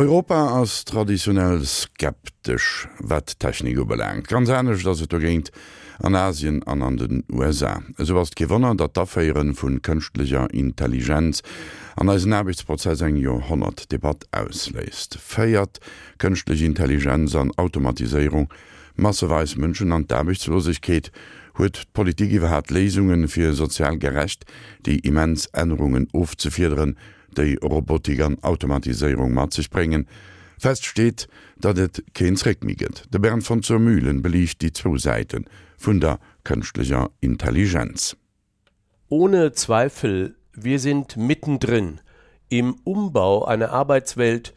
Europa ass traditionell skeptisch wat Techniko beläng. Ganz enneg, dats et géint an Asien an an den USA. eso was gewonner, dat d'Afféieren vun kënchtlicher Intelligenz an als Nabichtsprozess eng Jo 100 Debatte ausläst. Féiert kënchtlich Intelligenz an Automatisierung, masseweis Mënschen an d'Äbichtslosigkeet huet Politik iwwer hat Lesungen fir sozial gerecht, déi immens Änderungen ofzufirieren, déi Robotik an Automatisierung mat sich bringen. Feststeht, dat et keinsreck miget. De Bern von zur Mühlen belicht die zwo Seiten vun der künstlicher Intelligenz. Ohne Zweifel, wir sind mittendrin im Umbau einer Arbeitswelt,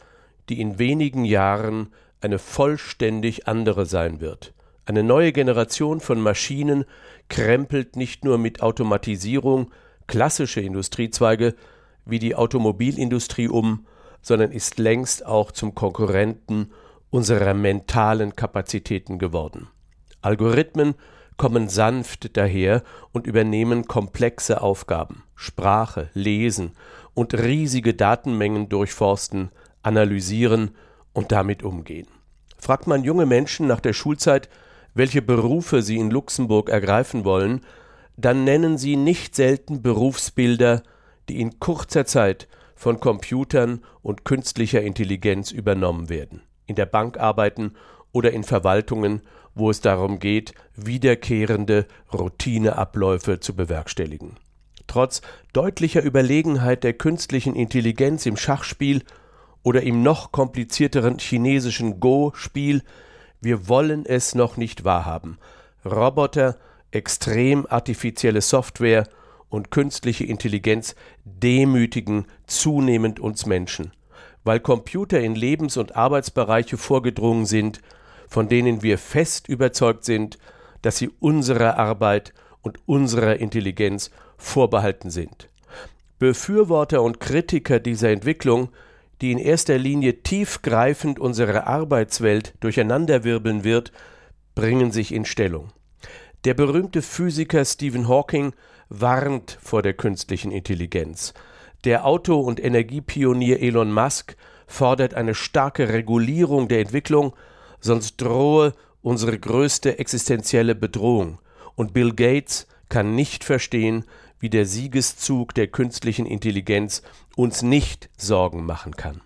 die in wenigen Jahren eine vollständig andere sein wird. Eine neue Generation von Maschinen krempelt nicht nur mit Automatisierung klassische Industriezweige, wie die Automobilindustrie um, sondern ist längst auch zum Konkurrenten unserer mentalen Kapazitäten geworden. Algorithmen kommen sanft daher und übernehmen komplexe Aufgaben, Sprache, Lesen und riesige Datenmengen durchforsten, analysieren und damit umgehen. Fragt man junge Menschen nach der Schulzeit, welche Berufe sie in Luxemburg ergreifen wollen, dann nennen sie nicht selten Berufsbilder, die in kurzer Zeit von Computern und künstlicher Intelligenz übernommen werden, in der Bank arbeiten oder in Verwaltungen, wo es darum geht, wiederkehrende Routineabläufe zu bewerkstelligen. Trotz deutlicher Überlegenheit der künstlichen Intelligenz im Schachspiel oder im noch komplizierteren chinesischen Go-Spiel, wir wollen es noch nicht wahrhaben. Roboter, extrem artifizielle Software und künstliche Intelligenz demütigen zunehmend uns Menschen, weil Computer in Lebens- und Arbeitsbereiche vorgedrungen sind, von denen wir fest überzeugt sind, dass sie unserer Arbeit und unserer Intelligenz vorbehalten sind. Befürworter und Kritiker dieser Entwicklung, die in erster Linie tiefgreifend unsere Arbeitswelt durcheinanderwirbeln wird, bringen sich in Stellung. Der berühmte Physiker Stephen Hawking warnt vor der künstlichen Intelligenz. Der Auto- und Energiepionier Elon Musk fordert eine starke Regulierung der Entwicklung, sonst drohe unsere größte existenzielle Bedrohung. Und Bill Gates kann nicht verstehen, wie der Siegeszug der künstlichen Intelligenz uns nicht Sorgen machen kann.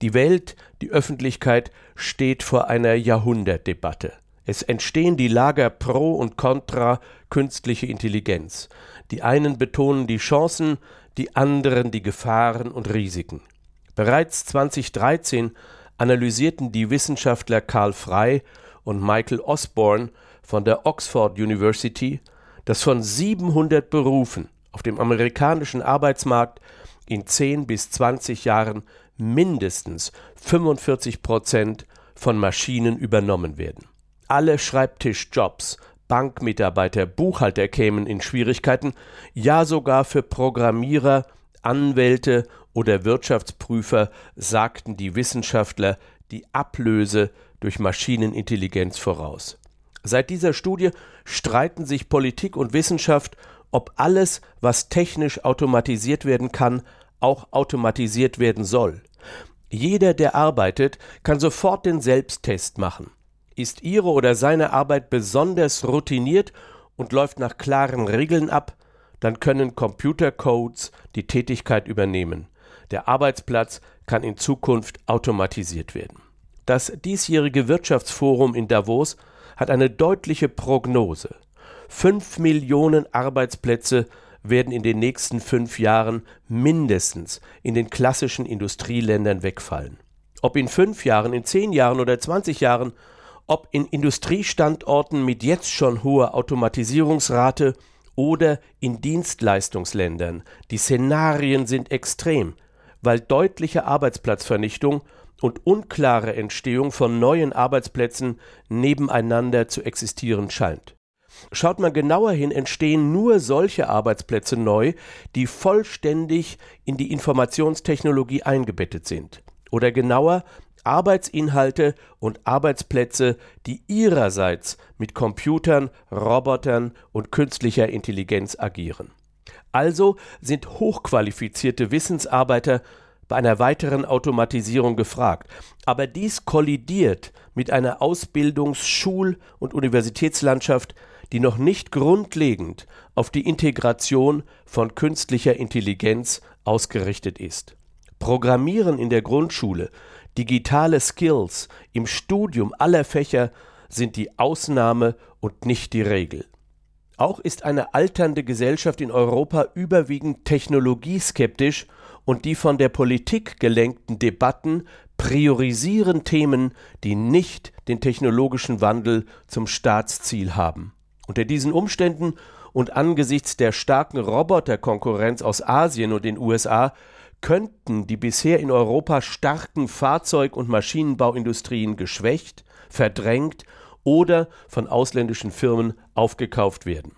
Die Welt, die Öffentlichkeit steht vor einer Jahrhundertdebatte. Es entstehen die Lager pro und contra künstliche Intelligenz. Die einen betonen die Chancen, die anderen die Gefahren und Risiken. Bereits 2013 analysierten die Wissenschaftler Karl Frey und Michael Osborne von der Oxford University, dass von 700 Berufen auf dem amerikanischen Arbeitsmarkt in 10 bis 20 Jahren mindestens 45 Prozent von Maschinen übernommen werden alle Schreibtischjobs, Bankmitarbeiter, Buchhalter kämen in Schwierigkeiten, ja sogar für Programmierer, Anwälte oder Wirtschaftsprüfer sagten die Wissenschaftler die Ablöse durch Maschinenintelligenz voraus. Seit dieser Studie streiten sich Politik und Wissenschaft, ob alles, was technisch automatisiert werden kann, auch automatisiert werden soll. Jeder, der arbeitet, kann sofort den Selbsttest machen. Ist Ihre oder seine Arbeit besonders routiniert und läuft nach klaren Regeln ab, dann können Computercodes die Tätigkeit übernehmen. Der Arbeitsplatz kann in Zukunft automatisiert werden. Das diesjährige Wirtschaftsforum in Davos hat eine deutliche Prognose. Fünf Millionen Arbeitsplätze werden in den nächsten fünf Jahren mindestens in den klassischen Industrieländern wegfallen. Ob in fünf Jahren, in zehn Jahren oder zwanzig Jahren, ob in Industriestandorten mit jetzt schon hoher Automatisierungsrate oder in Dienstleistungsländern. Die Szenarien sind extrem, weil deutliche Arbeitsplatzvernichtung und unklare Entstehung von neuen Arbeitsplätzen nebeneinander zu existieren scheint. Schaut man genauer hin, entstehen nur solche Arbeitsplätze neu, die vollständig in die Informationstechnologie eingebettet sind. Oder genauer, Arbeitsinhalte und Arbeitsplätze, die ihrerseits mit Computern, Robotern und künstlicher Intelligenz agieren. Also sind hochqualifizierte Wissensarbeiter bei einer weiteren Automatisierung gefragt. Aber dies kollidiert mit einer Ausbildungs-, Schul- und Universitätslandschaft, die noch nicht grundlegend auf die Integration von künstlicher Intelligenz ausgerichtet ist. Programmieren in der Grundschule, digitale Skills im Studium aller Fächer sind die Ausnahme und nicht die Regel. Auch ist eine alternde Gesellschaft in Europa überwiegend technologieskeptisch und die von der Politik gelenkten Debatten priorisieren Themen, die nicht den technologischen Wandel zum Staatsziel haben. Unter diesen Umständen und angesichts der starken Roboterkonkurrenz aus Asien und den USA könnten die bisher in Europa starken Fahrzeug- und Maschinenbauindustrien geschwächt, verdrängt oder von ausländischen Firmen aufgekauft werden.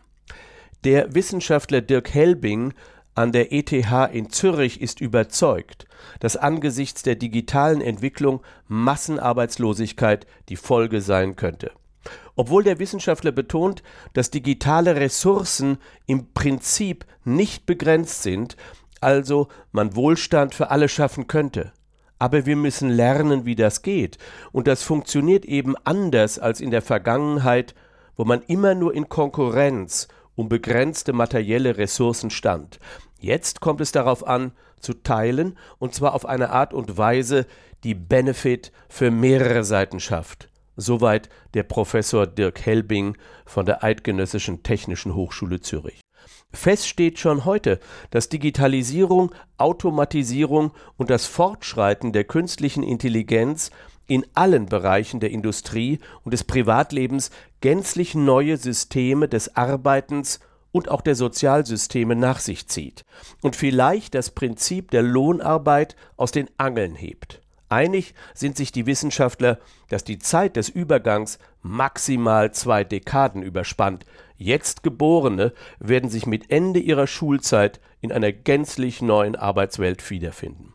Der Wissenschaftler Dirk Helbing an der ETH in Zürich ist überzeugt, dass angesichts der digitalen Entwicklung Massenarbeitslosigkeit die Folge sein könnte. Obwohl der Wissenschaftler betont, dass digitale Ressourcen im Prinzip nicht begrenzt sind, also man Wohlstand für alle schaffen könnte. Aber wir müssen lernen, wie das geht, und das funktioniert eben anders als in der Vergangenheit, wo man immer nur in Konkurrenz um begrenzte materielle Ressourcen stand. Jetzt kommt es darauf an, zu teilen, und zwar auf eine Art und Weise, die Benefit für mehrere Seiten schafft. Soweit der Professor Dirk Helbing von der Eidgenössischen Technischen Hochschule Zürich. Fest steht schon heute, dass Digitalisierung, Automatisierung und das Fortschreiten der künstlichen Intelligenz in allen Bereichen der Industrie und des Privatlebens gänzlich neue Systeme des Arbeitens und auch der Sozialsysteme nach sich zieht und vielleicht das Prinzip der Lohnarbeit aus den Angeln hebt. Einig sind sich die Wissenschaftler, dass die Zeit des Übergangs maximal zwei Dekaden überspannt. Jetzt Geborene werden sich mit Ende ihrer Schulzeit in einer gänzlich neuen Arbeitswelt wiederfinden.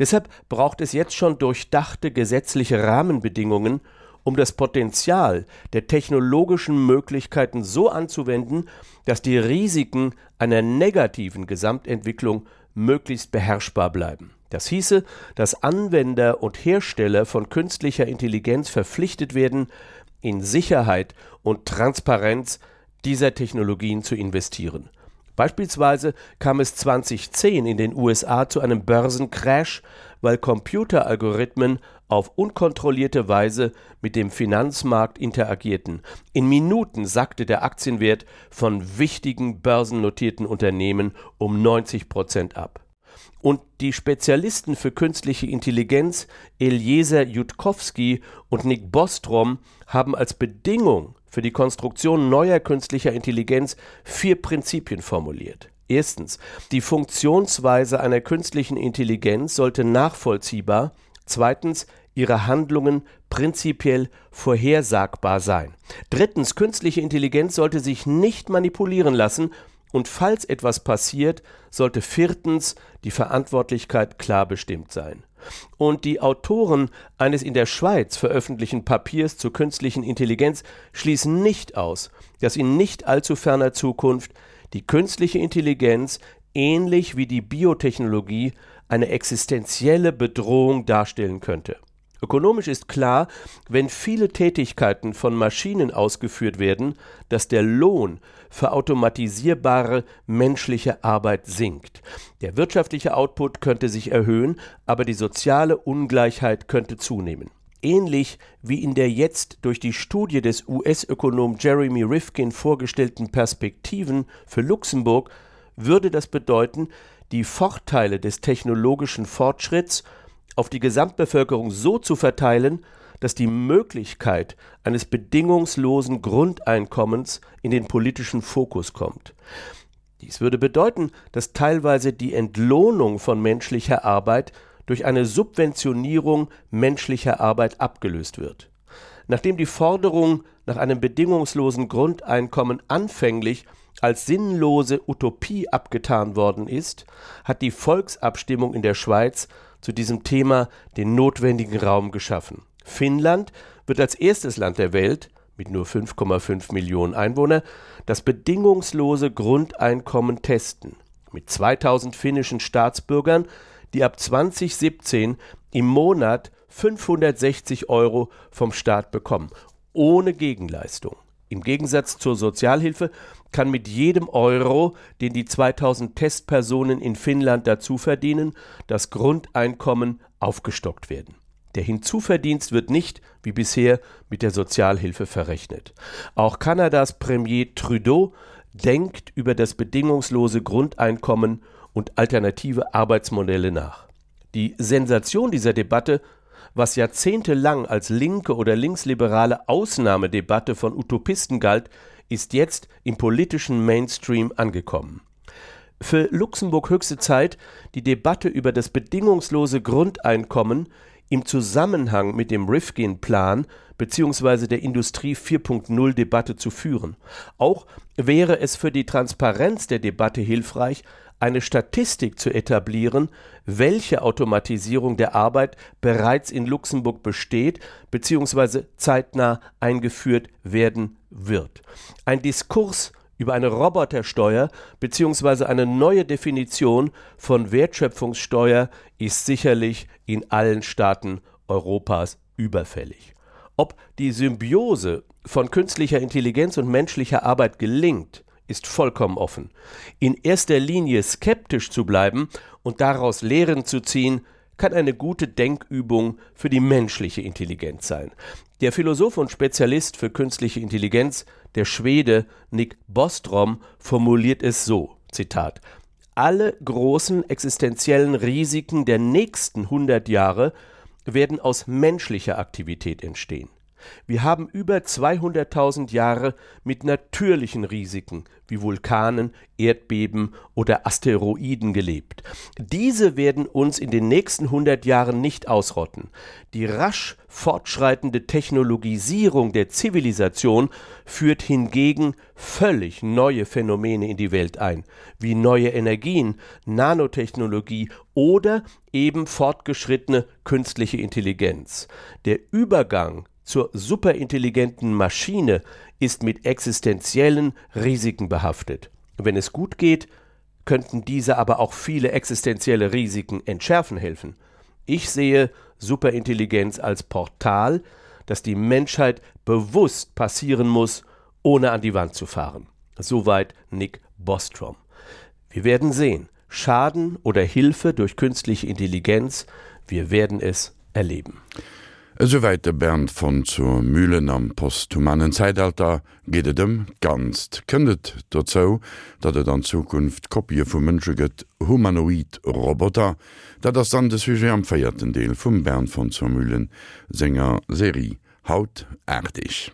Deshalb braucht es jetzt schon durchdachte gesetzliche Rahmenbedingungen, um das Potenzial der technologischen Möglichkeiten so anzuwenden, dass die Risiken einer negativen Gesamtentwicklung möglichst beherrschbar bleiben. Das hieße, dass Anwender und Hersteller von künstlicher Intelligenz verpflichtet werden, in Sicherheit und Transparenz dieser Technologien zu investieren. Beispielsweise kam es 2010 in den USA zu einem Börsencrash, weil Computeralgorithmen auf unkontrollierte Weise mit dem Finanzmarkt interagierten. In Minuten sackte der Aktienwert von wichtigen börsennotierten Unternehmen um 90 Prozent ab. Und die Spezialisten für künstliche Intelligenz Eliezer Jutkowski und Nick Bostrom haben als Bedingung für die Konstruktion neuer künstlicher Intelligenz vier Prinzipien formuliert. Erstens, die Funktionsweise einer künstlichen Intelligenz sollte nachvollziehbar, zweitens, ihre Handlungen prinzipiell vorhersagbar sein. Drittens, künstliche Intelligenz sollte sich nicht manipulieren lassen und falls etwas passiert, sollte viertens die Verantwortlichkeit klar bestimmt sein. Und die Autoren eines in der Schweiz veröffentlichten Papiers zur künstlichen Intelligenz schließen nicht aus, dass in nicht allzu ferner Zukunft die künstliche Intelligenz ähnlich wie die Biotechnologie eine existenzielle Bedrohung darstellen könnte. Ökonomisch ist klar, wenn viele Tätigkeiten von Maschinen ausgeführt werden, dass der Lohn für automatisierbare menschliche Arbeit sinkt. Der wirtschaftliche Output könnte sich erhöhen, aber die soziale Ungleichheit könnte zunehmen. Ähnlich wie in der jetzt durch die Studie des US-Ökonom Jeremy Rifkin vorgestellten Perspektiven für Luxemburg würde das bedeuten, die Vorteile des technologischen Fortschritts auf die Gesamtbevölkerung so zu verteilen, dass die Möglichkeit eines bedingungslosen Grundeinkommens in den politischen Fokus kommt. Dies würde bedeuten, dass teilweise die Entlohnung von menschlicher Arbeit durch eine Subventionierung menschlicher Arbeit abgelöst wird. Nachdem die Forderung nach einem bedingungslosen Grundeinkommen anfänglich als sinnlose Utopie abgetan worden ist, hat die Volksabstimmung in der Schweiz zu diesem Thema den notwendigen Raum geschaffen. Finnland wird als erstes Land der Welt mit nur 5,5 Millionen Einwohner das bedingungslose Grundeinkommen testen. Mit 2000 finnischen Staatsbürgern, die ab 2017 im Monat 560 Euro vom Staat bekommen, ohne Gegenleistung. Im Gegensatz zur Sozialhilfe kann mit jedem Euro, den die 2000 Testpersonen in Finnland dazu verdienen, das Grundeinkommen aufgestockt werden. Der Hinzuverdienst wird nicht, wie bisher, mit der Sozialhilfe verrechnet. Auch Kanadas Premier Trudeau denkt über das bedingungslose Grundeinkommen und alternative Arbeitsmodelle nach. Die Sensation dieser Debatte was jahrzehntelang als linke oder linksliberale Ausnahmedebatte von Utopisten galt, ist jetzt im politischen Mainstream angekommen. Für Luxemburg höchste Zeit, die Debatte über das bedingungslose Grundeinkommen im Zusammenhang mit dem Rifkin-Plan bzw. der Industrie 4.0 Debatte zu führen. Auch wäre es für die Transparenz der Debatte hilfreich, eine Statistik zu etablieren, welche Automatisierung der Arbeit bereits in Luxemburg besteht bzw. zeitnah eingeführt werden wird. Ein Diskurs über eine Robotersteuer bzw. eine neue Definition von Wertschöpfungssteuer ist sicherlich in allen Staaten Europas überfällig. Ob die Symbiose von künstlicher Intelligenz und menschlicher Arbeit gelingt, ist vollkommen offen. In erster Linie skeptisch zu bleiben und daraus Lehren zu ziehen, kann eine gute Denkübung für die menschliche Intelligenz sein. Der Philosoph und Spezialist für künstliche Intelligenz, der Schwede Nick Bostrom, formuliert es so: Zitat: Alle großen existenziellen Risiken der nächsten 100 Jahre werden aus menschlicher Aktivität entstehen. Wir haben über 200.000 Jahre mit natürlichen Risiken wie Vulkanen, Erdbeben oder Asteroiden gelebt. Diese werden uns in den nächsten 100 Jahren nicht ausrotten. Die rasch fortschreitende Technologisierung der Zivilisation führt hingegen völlig neue Phänomene in die Welt ein, wie neue Energien, Nanotechnologie oder eben fortgeschrittene künstliche Intelligenz. Der Übergang zur superintelligenten Maschine ist mit existenziellen Risiken behaftet. Wenn es gut geht, könnten diese aber auch viele existenzielle Risiken entschärfen helfen. Ich sehe Superintelligenz als Portal, das die Menschheit bewusst passieren muss, ohne an die Wand zu fahren. Soweit Nick Bostrom. Wir werden sehen, Schaden oder Hilfe durch künstliche Intelligenz, wir werden es erleben. Esoweit de Bernd von zur Mühlen am posthumanen Zeitalter geet dem ganz kënnet datzou, datt et an Zukunft Kopie vum Mënsche gëtt humanoid Roboter, dat ass an de Suje am feierten Deel vum Bern von zur Mühlen Sänger Serie haut erdig.